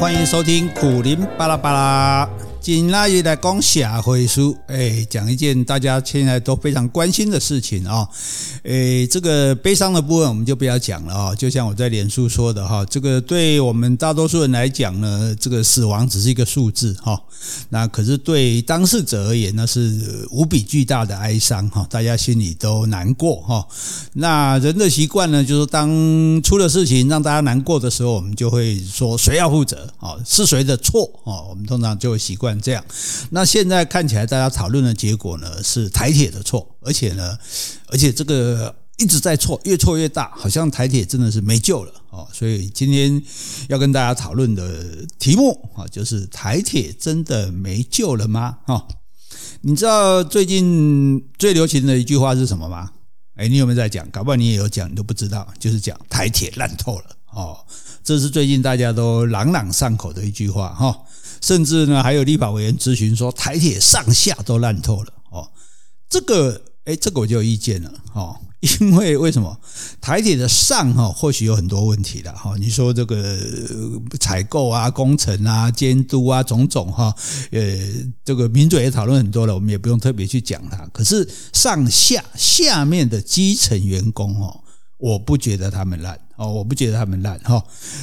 欢迎收听苦林巴拉巴拉。今天来讲社会事，哎，讲一件大家现在都非常关心的事情啊，哎，这个悲伤的部分我们就不要讲了啊。就像我在脸书说的哈，这个对我们大多数人来讲呢，这个死亡只是一个数字哈，那可是对当事者而言，那是无比巨大的哀伤哈，大家心里都难过哈。那人的习惯呢，就是当出了事情让大家难过的时候，我们就会说谁要负责啊？是谁的错啊？我们通常就会习惯。这样，那现在看起来大家讨论的结果呢，是台铁的错，而且呢，而且这个一直在错，越错越大，好像台铁真的是没救了哦。所以今天要跟大家讨论的题目啊，就是台铁真的没救了吗？哈，你知道最近最流行的一句话是什么吗？哎，你有没有在讲？搞不好你也有讲，你都不知道，就是讲台铁烂透了哦。这是最近大家都朗朗上口的一句话哈。甚至呢，还有立法委员咨询说，台铁上下都烂透了哦。这个，哎，这个我就有意见了哦。因为为什么台铁的上哈，或许有很多问题的哈。你说这个采购啊、工程啊、监督啊，种种哈，呃，这个民主也讨论很多了，我们也不用特别去讲它。可是上下下面的基层员工哦，我不觉得他们烂。哦，我不觉得他们烂哈。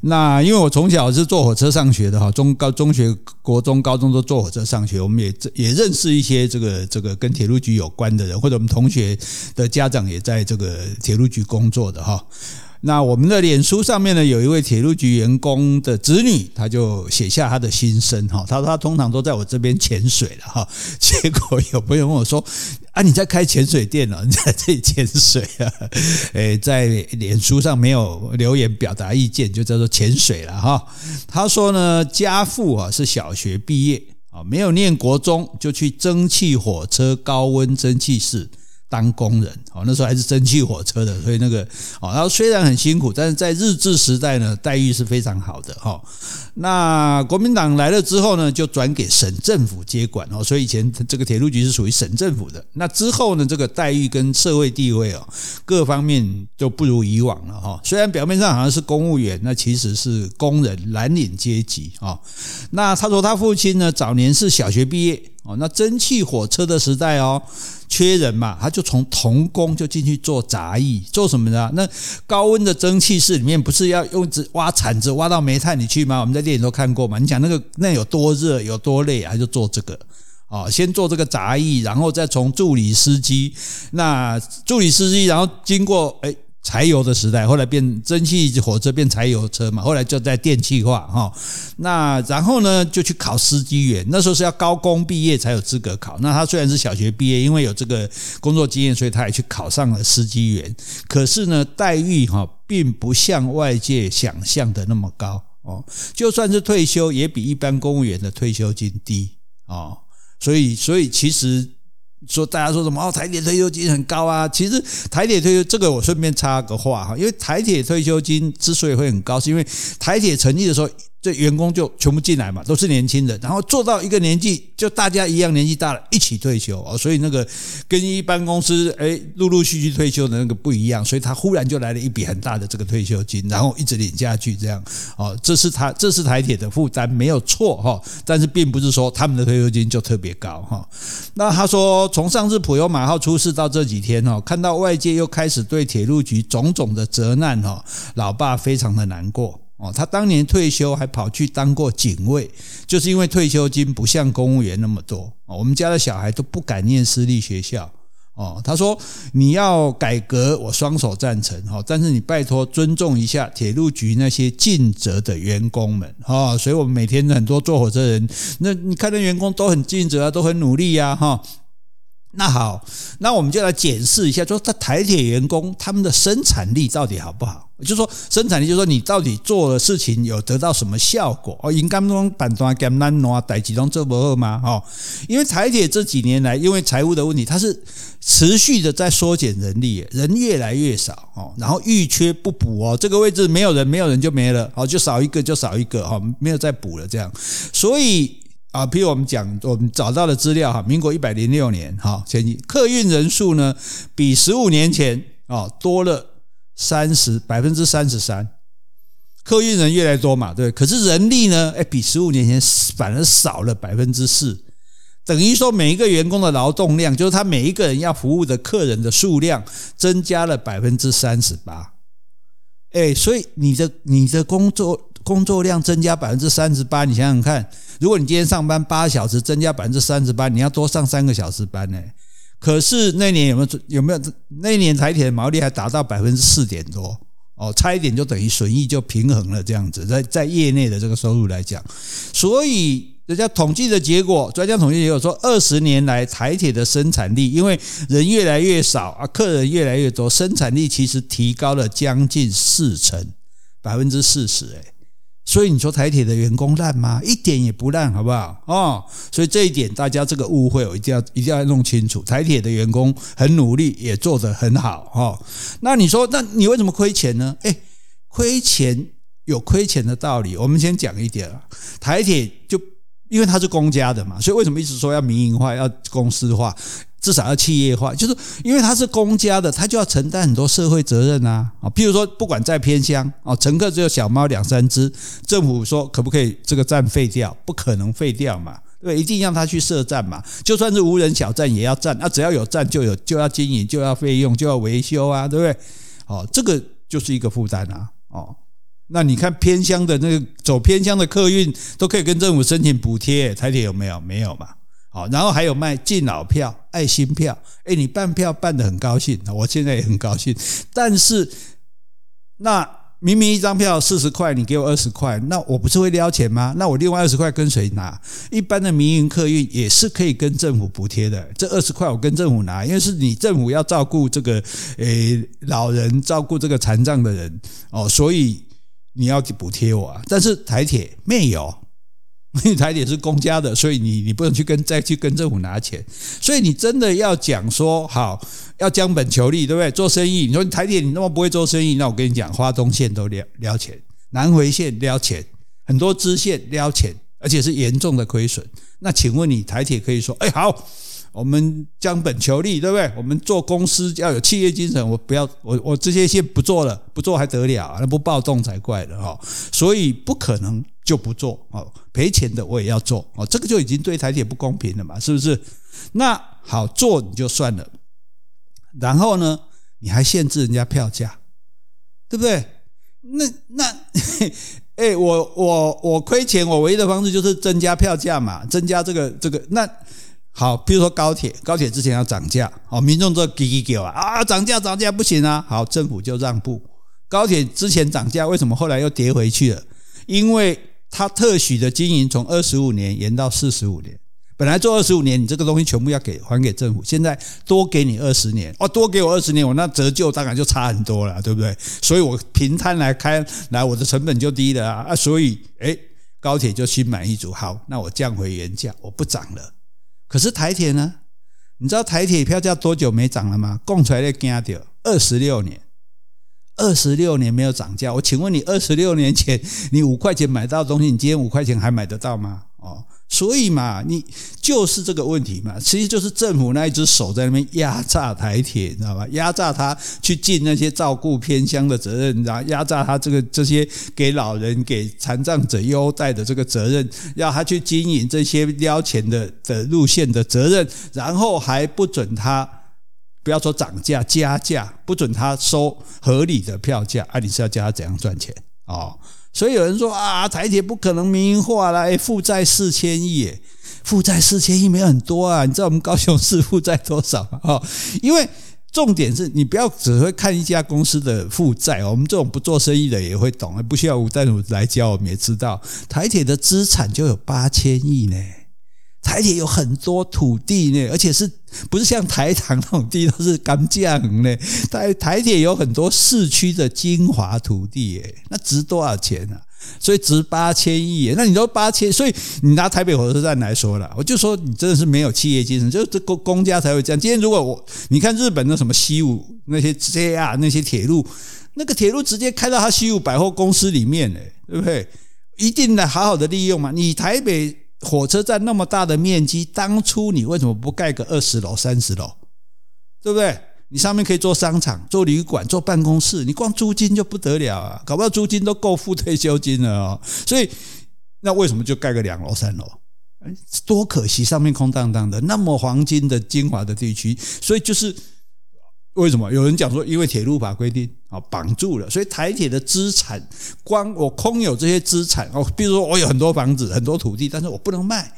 那因为我从小是坐火车上学的哈，中高中学、国中、高中都坐火车上学，我们也也认识一些这个这个跟铁路局有关的人，或者我们同学的家长也在这个铁路局工作的哈。那我们的脸书上面呢，有一位铁路局员工的子女，他就写下他的心声哈。他说他通常都在我这边潜水了哈，结果有朋友问我说：“啊，你在开潜水店了？你在这里潜水啊？” 诶，在脸书上没有留言表达意见，就叫做潜水了哈。他说呢，家父啊是小学毕业啊，没有念国中，就去蒸汽火车高温蒸汽室。当工人哦，那时候还是蒸汽火车的，所以那个哦，然后虽然很辛苦，但是在日治时代呢，待遇是非常好的哈。那国民党来了之后呢，就转给省政府接管哦，所以以前这个铁路局是属于省政府的。那之后呢，这个待遇跟社会地位哦，各方面就不如以往了哈。虽然表面上好像是公务员，那其实是工人蓝领阶级啊。那他说他父亲呢，早年是小学毕业。哦，那蒸汽火车的时代哦，缺人嘛，他就从童工就进去做杂役，做什么呢？那高温的蒸汽室里面不是要用挖铲子挖到煤炭里去吗？我们在电影都看过嘛。你讲那个那有多热有多累啊，他就做这个哦，先做这个杂役，然后再从助理司机，那助理司机，然后经过诶柴油的时代，后来变蒸汽火车变柴油车嘛，后来就在电气化哈。那然后呢，就去考司机员，那时候是要高工毕业才有资格考。那他虽然是小学毕业，因为有这个工作经验，所以他也去考上了司机员。可是呢，待遇哈并不像外界想象的那么高哦。就算是退休，也比一般公务员的退休金低哦。所以，所以其实。说大家说什么哦？台铁退休金很高啊！其实台铁退休这个我顺便插个话哈，因为台铁退休金之所以会很高，是因为台铁成立的时候。这员工就全部进来嘛，都是年轻人，然后做到一个年纪，就大家一样年纪大了，一起退休哦。所以那个跟一般公司哎陆陆续续退休的那个不一样，所以他忽然就来了一笔很大的这个退休金，然后一直领下去这样哦。这是他这是台铁的负担没有错哈，但是并不是说他们的退休金就特别高哈。那他说从上次普悠玛号出事到这几天哦，看到外界又开始对铁路局种种的责难哦，老爸非常的难过。哦，他当年退休还跑去当过警卫，就是因为退休金不像公务员那么多。我们家的小孩都不敢念私立学校。哦，他说你要改革，我双手赞成。哈，但是你拜托尊重一下铁路局那些尽责的员工们。哈，所以我们每天很多坐火车人，那你看那员工都很尽责啊，都很努力呀。哈，那好，那我们就来检视一下，说他台铁员工他们的生产力到底好不好？就说生产力，就说你到底做的事情有得到什么效果？哦，应该中板段艰难挪代几拢做不二吗？哦，因为台铁这几年来，因为财务的问题，它是持续的在缩减人力，人越来越少哦，然后遇缺不补哦，这个位置没有人，没有人就没了，哦，就少一个就少一个哦，没有再补了这样，所以啊，譬如我们讲，我们找到的资料哈，民国一百零六年哈，前客运人数呢，比十五年前啊多了。三十百分之三十三，客运人越来越多嘛，对。可是人力呢？哎，比十五年前反而少了百分之四，等于说每一个员工的劳动量，就是他每一个人要服务的客人的数量增加了百分之三十八。哎，所以你的你的工作工作量增加百分之三十八，你想想看，如果你今天上班八小时，增加百分之三十八，你要多上三个小时班呢。可是那年有没有有没有那年台铁的毛利还达到百分之四点多哦，差一点就等于损益就平衡了这样子，在在业内的这个收入来讲，所以人家统计的结果，专家统计结果说，二十年来台铁的生产力，因为人越来越少啊，客人越来越多，生产力其实提高了将近四成，百分之四十哎。所以你说台铁的员工烂吗？一点也不烂，好不好？哦，所以这一点大家这个误会，我一定要一定要弄清楚。台铁的员工很努力，也做得很好，哈。那你说，那你为什么亏钱呢？诶，亏钱有亏钱的道理。我们先讲一点啊，台铁就因为它是公家的嘛，所以为什么一直说要民营化、要公司化？至少要企业化，就是因为它是公家的，它就要承担很多社会责任啊啊！譬如说，不管在偏乡啊，乘客只有小猫两三只，政府说可不可以这个站废掉？不可能废掉嘛，对，一定让它去设站嘛。就算是无人小站也要站，那只要有站就有就要经营，就要费用，就要维修啊，对不对？哦，这个就是一个负担啊！哦，那你看偏乡的那个走偏乡的客运都可以跟政府申请补贴，台铁有没有？没有嘛。好，然后还有卖敬老票、爱心票，哎，你办票办得很高兴，我现在也很高兴。但是，那明明一张票四十块，你给我二十块，那我不是会撩钱吗？那我另外二十块跟谁拿？一般的民营客运也是可以跟政府补贴的，这二十块我跟政府拿，因为是你政府要照顾这个诶老人，照顾这个残障的人哦，所以你要补贴我。但是台铁没有。因为台铁是公家的，所以你你不能去跟再去跟政府拿钱，所以你真的要讲说好要将本求利，对不对？做生意，你说台铁你那么不会做生意，那我跟你讲，花东线都撩撩钱，南回线撩钱，很多支线撩钱，而且是严重的亏损。那请问你台铁可以说，哎好，我们将本求利，对不对？我们做公司要有企业精神，我不要我我这些线不做了，不做还得了？那不暴动才怪了哈！所以不可能。就不做哦，赔钱的我也要做哦，这个就已经对台铁不公平了嘛，是不是？那好做你就算了，然后呢，你还限制人家票价，对不对？那那，哎，我我我亏钱，我唯一的方式就是增加票价嘛，增加这个这个。那好，比如说高铁，高铁之前要涨价，好，民众都叽叽叫啊啊，涨价涨价不行啊，好，政府就让步。高铁之前涨价，为什么后来又跌回去了？因为他特许的经营从二十五年延到四十五年，本来做二十五年，你这个东西全部要给还给政府，现在多给你二十年，哦，多给我二十年，我那折旧当然就差很多了，对不对？所以我平摊来开来，我的成本就低了啊，所以诶，高铁就心满意足，好，那我降回原价，我不涨了。可是台铁呢？你知道台铁票价多久没涨了吗？供出来的惊掉，二十六年。二十六年没有涨价，我请问你，二十六年前 你五块钱买到的东西，你今天五块钱还买得到吗？哦，所以嘛，你就是这个问题嘛，其实就是政府那一只手在那边压榨台铁，你知道吧？压榨他去尽那些照顾偏乡的责任，然后压榨他这个这些给老人、给残障者优待的这个责任，要他去经营这些撩钱的的路线的责任，然后还不准他。不要说涨价加价，不准他收合理的票价，啊，你是要教他怎样赚钱哦？所以有人说啊，台铁不可能民营化了，诶，负债四千亿，负债四千亿没有很多啊？你知道我们高雄市负债多少吗？哦，因为重点是你不要只会看一家公司的负债，我们这种不做生意的也会懂，不需要吴淡如来教，我们也知道台铁的资产就有八千亿呢。台铁有很多土地呢，而且是不是像台糖那种地都是甘酱呢？台台铁有很多市区的精华土地，诶，那值多少钱呢？所以值八千亿。那你说八千，所以你拿台北火车站来说了，我就说你真的是没有企业精神，就是公公家才会这样。今天如果我你看日本的什么西武那些 JR 那些铁路，那个铁路直接开到他西武百货公司里面，诶，对不对？一定得好好的利用嘛。你台北。火车站那么大的面积，当初你为什么不盖个二十楼、三十楼，对不对？你上面可以做商场、做旅馆、做办公室，你光租金就不得了啊，搞不到租金都够付退休金了哦。所以，那为什么就盖个两楼、三楼？哎，多可惜，上面空荡荡的，那么黄金的精华的地区，所以就是为什么有人讲说，因为铁路法规定啊绑住了，所以台铁的资产，光我空有这些资产哦，比如说我有很多房子、很多土地，但是我不能卖。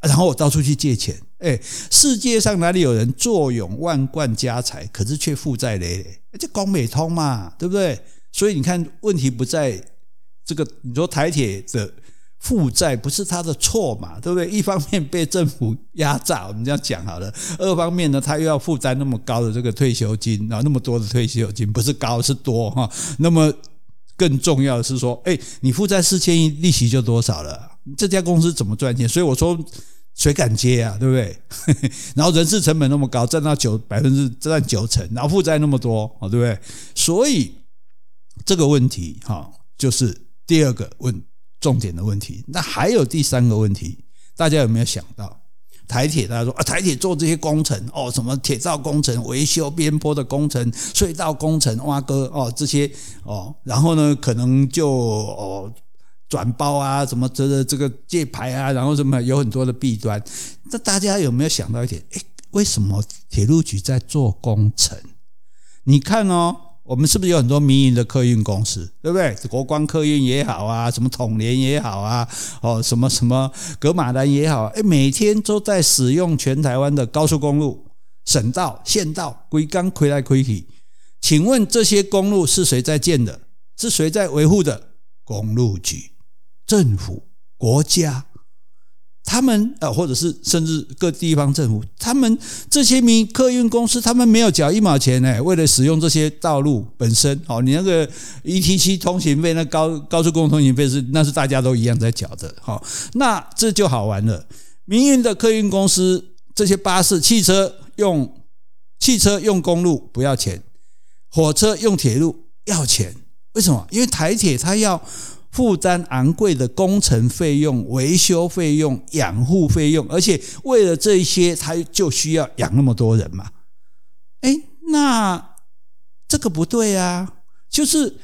然后我到处去借钱，哎，世界上哪里有人坐拥万贯家财，可是却负债累累？这讲不通嘛，对不对？所以你看，问题不在这个，你说台铁的负债不是他的错嘛，对不对？一方面被政府压榨，我们这样讲好了；二方面呢，他又要负担那么高的这个退休金啊，那么多的退休金，不是高是多哈。那么更重要的是说，哎，你负债四千亿，利息就多少了？这家公司怎么赚钱？所以我说。谁敢接啊？对不对？然后人事成本那么高，占到九百分之占九成，然后负债那么多，对不对？所以这个问题哈，就是第二个问重点的问题。那还有第三个问题，大家有没有想到？台铁大家说啊，台铁做这些工程哦，什么铁道工程、维修边坡的工程、隧道工程、挖沟哦这些哦，然后呢，可能就哦。转包啊，什么这个这个借牌啊，然后什么有很多的弊端。那大家有没有想到一点？诶，为什么铁路局在做工程？你看哦，我们是不是有很多民营的客运公司，对不对？国光客运也好啊，什么统联也好啊，哦，什么什么格马兰也好，诶，每天都在使用全台湾的高速公路、省道、县道，规工开来开去。请问这些公路是谁在建的？是谁在维护的？公路局。政府、国家，他们呃，或者是甚至各地方政府，他们这些民客运公司，他们没有缴一毛钱呢。为了使用这些道路本身，哦，你那个 ETC 通行费，那高高速公路通行费是那是大家都一样在缴的，好，那这就好玩了。民营的客运公司，这些巴士、汽车用汽车用公路不要钱，火车用铁路要钱，为什么？因为台铁它要。负担昂贵的工程费用、维修费用、养护费用，而且为了这些，他就需要养那么多人嘛？哎，那这个不对啊！就是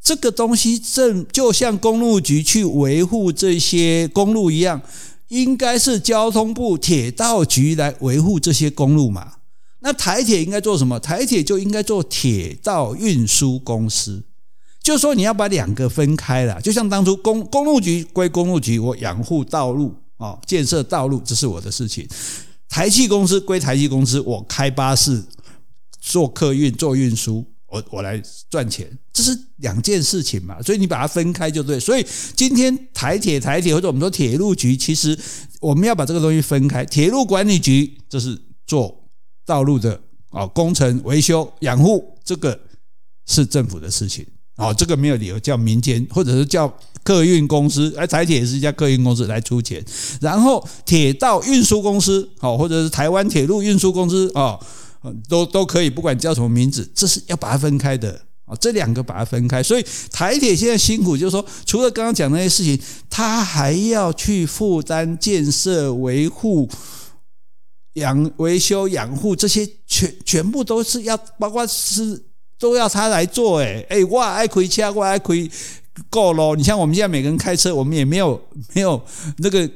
这个东西正就像公路局去维护这些公路一样，应该是交通部铁道局来维护这些公路嘛？那台铁应该做什么？台铁就应该做铁道运输公司。就是说你要把两个分开了，就像当初公公路局归公路局，我养护道路啊，建设道路，这是我的事情；台汽公司归台汽公司，我开巴士、做客运、做运输，我我来赚钱，这是两件事情嘛。所以你把它分开就对。所以今天台铁、台铁或者我们说铁路局，其实我们要把这个东西分开。铁路管理局这是做道路的啊，工程维修、养护，这个是政府的事情。哦，这个没有理由叫民间，或者是叫客运公司，哎，台铁是一家客运公司来出钱，然后铁道运输公司，哦，或者是台湾铁路运输公司，哦，都都可以，不管叫什么名字，这是要把它分开的，哦，这两个把它分开，所以台铁现在辛苦，就是说，除了刚刚讲那些事情，他还要去负担建设、维护、养、维修、养护这些，全全部都是要，包括是。都要他来做，诶诶，我爱开车，我爱开够咯。你像我们现在每个人开车，我们也没有没有那个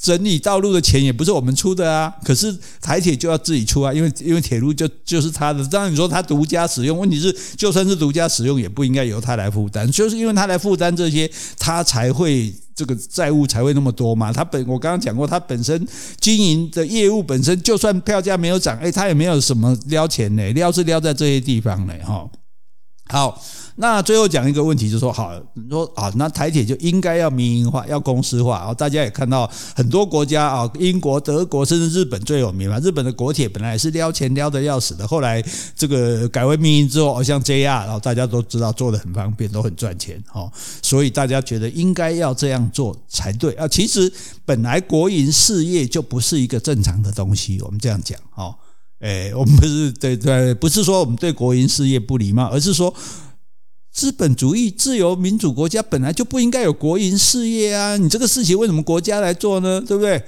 整理道路的钱，也不是我们出的啊。可是台铁就要自己出啊，因为因为铁路就就是他的。当然你说他独家使用，问题是就算是独家使用，也不应该由他来负担。就是因为他来负担这些，他才会。这个债务才会那么多嘛？他本我刚刚讲过，他本身经营的业务本身，就算票价没有涨，哎，他也没有什么撩钱呢，撩是撩在这些地方呢，哈。好。那最后讲一个问题，就是说，好，你说啊，那台铁就应该要民营化，要公司化然后。大家也看到很多国家啊，英国、德国，甚至日本最有名嘛。日本的国铁本来也是撩钱撩得要死的，后来这个改为民营之后，好像 JR，然后大家都知道做得很方便，都很赚钱，哈。所以大家觉得应该要这样做才对啊。其实本来国营事业就不是一个正常的东西，我们这样讲，哈。诶，我们不是对对，不是说我们对国营事业不礼貌，而是说。资本主义、自由民主国家本来就不应该有国营事业啊！你这个事情为什么国家来做呢？对不对？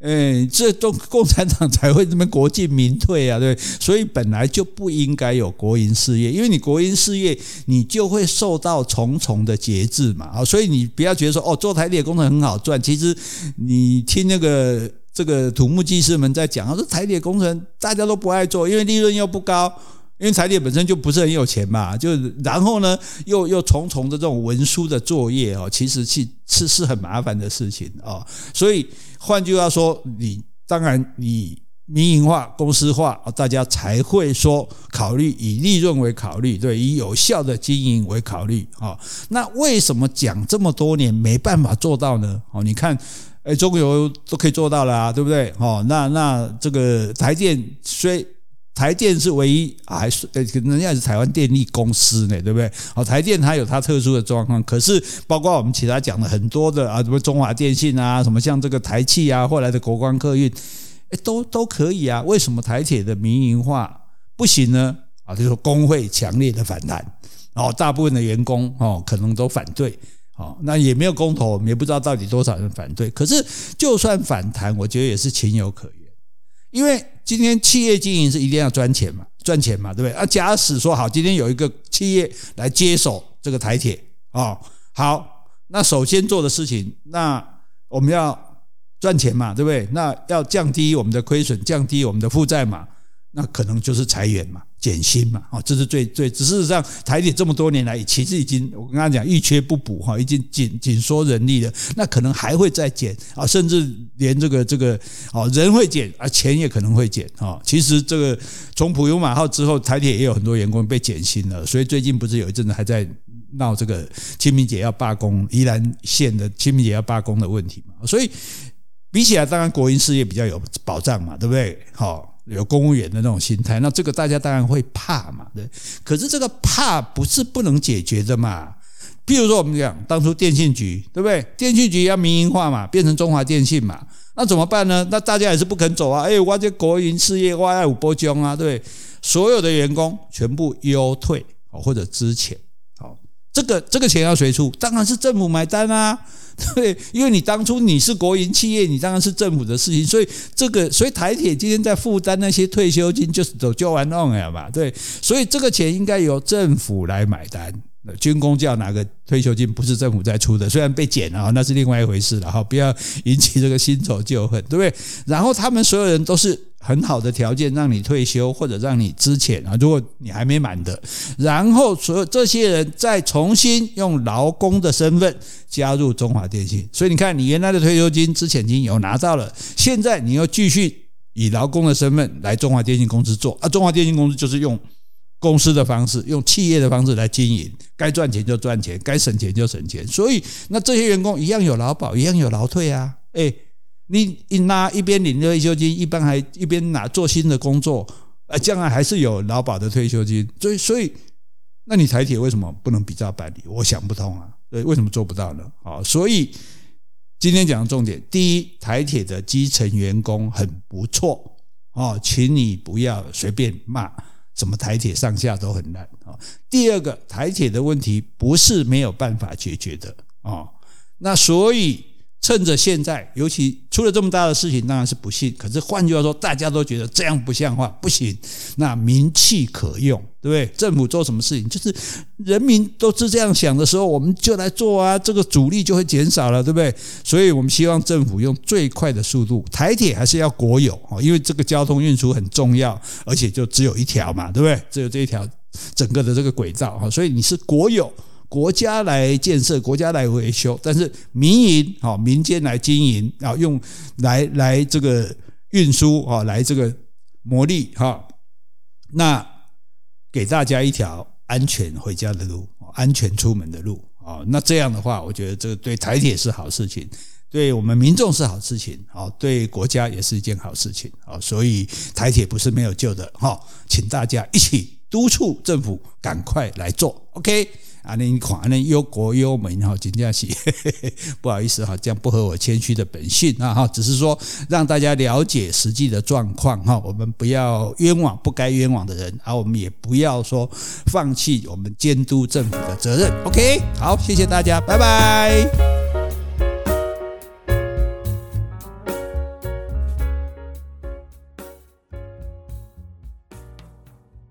哎，这都共产党才会这么国进民退啊，对，所以本来就不应该有国营事业，因为你国营事业，你就会受到重重的节制嘛，啊，所以你不要觉得说哦，做台铁工程很好赚，其实你听那个这个土木技师们在讲，他说台铁工程大家都不爱做，因为利润又不高。因为台铁本身就不是很有钱嘛，就然后呢，又又重重的这种文书的作业哦，其实是是是很麻烦的事情哦。所以换句话说，你当然你民营化、公司化，大家才会说考虑以利润为考虑，对，以有效的经营为考虑啊。那为什么讲这么多年没办法做到呢？哦，你看，哎，中油都可以做到了啊，对不对？哦，那那这个台电虽台电是唯一，还是呃，人家是台湾电力公司呢，对不对？好，台电它有它特殊的状况，可是包括我们其他讲的很多的啊，什么中华电信啊，什么像这个台汽啊，后来的国光客运，诶，都都可以啊。为什么台铁的民营化不行呢？啊，就是工会强烈的反弹，哦，大部分的员工哦可能都反对，哦，那也没有公投，我们也不知道到底多少人反对。可是就算反弹，我觉得也是情有可原。因为今天企业经营是一定要赚钱嘛，赚钱嘛，对不对？啊，假使说好，今天有一个企业来接手这个台铁啊，好，那首先做的事情，那我们要赚钱嘛，对不对？那要降低我们的亏损，降低我们的负债嘛，那可能就是裁员嘛。减薪嘛，哦，这是最最。只事实上，台铁这么多年来，其实已经我跟他讲，一缺不补哈，已经紧紧缩人力了。那可能还会再减啊，甚至连这个这个哦，人会减啊，钱也可能会减啊。其实这个从普悠玛号之后，台铁也有很多员工被减薪了。所以最近不是有一阵子还在闹这个清明节要罢工，宜兰县的清明节要罢工的问题嘛。所以比起来，当然国营事业比较有保障嘛，对不对？好。有公务员的那种心态，那这个大家当然会怕嘛，对。可是这个怕不是不能解决的嘛。譬如说我们讲当初电信局，对不对？电信局要民营化嘛，变成中华电信嘛，那怎么办呢？那大家也是不肯走啊。哎，我这国营事业我爱五波中啊，对。所有的员工全部优退或者资遣。这个这个钱要谁出？当然是政府买单啊，对，因为你当初你是国营企业，你当然是政府的事情，所以这个所以台铁今天在负担那些退休金，就是走就完弄了嘛，对，所以这个钱应该由政府来买单。军工叫哪个退休金不是政府在出的？虽然被减了，那是另外一回事了哈，不要引起这个新仇旧恨，对不对？然后他们所有人都是很好的条件让你退休或者让你支遣啊，如果你还没满的，然后所有这些人再重新用劳工的身份加入中华电信，所以你看你原来的退休金、支遣金有拿到了，现在你又继续以劳工的身份来中华电信公司做啊，中华电信公司就是用。公司的方式，用企业的方式来经营，该赚钱就赚钱，该省钱就省钱。所以，那这些员工一样有劳保，一样有劳退啊。哎，你一拿一边领着退休金，一般还一边拿做新的工作，呃，将来还是有劳保的退休金。所以，所以，那你台铁为什么不能比照办理？我想不通啊。对，为什么做不到呢？啊，所以今天讲的重点，第一，台铁的基层员工很不错哦，请你不要随便骂。什么台铁上下都很烂啊！第二个，台铁的问题不是没有办法解决的啊。那所以趁着现在，尤其出了这么大的事情，当然是不幸。可是换句话说，大家都觉得这样不像话，不行。那民气可用，对不对？政府做什么事情，就是人民都是这样想的时候，我们就来做啊，这个阻力就会减少了，对不对？所以我们希望政府用最快的速度，台铁还是要国有啊，因为这个交通运输很重要，而且就只有一条嘛，对不对？只有这一条整个的这个轨道啊，所以你是国有。国家来建设，国家来维修，但是民营啊，民间来经营啊，用来来这个运输啊，来这个磨砺哈，那给大家一条安全回家的路，安全出门的路啊，那这样的话，我觉得这个对台铁是好事情，对我们民众是好事情啊，对国家也是一件好事情啊，所以台铁不是没有救的哈，请大家一起督促政府赶快来做，OK。啊，那你看，那忧国忧民哈，真的是 不好意思哈，这样不合我谦虚的本性啊哈，只是说让大家了解实际的状况哈，我们不要冤枉不该冤枉的人，而我们也不要说放弃我们监督政府的责任。OK，好，谢谢大家，拜拜。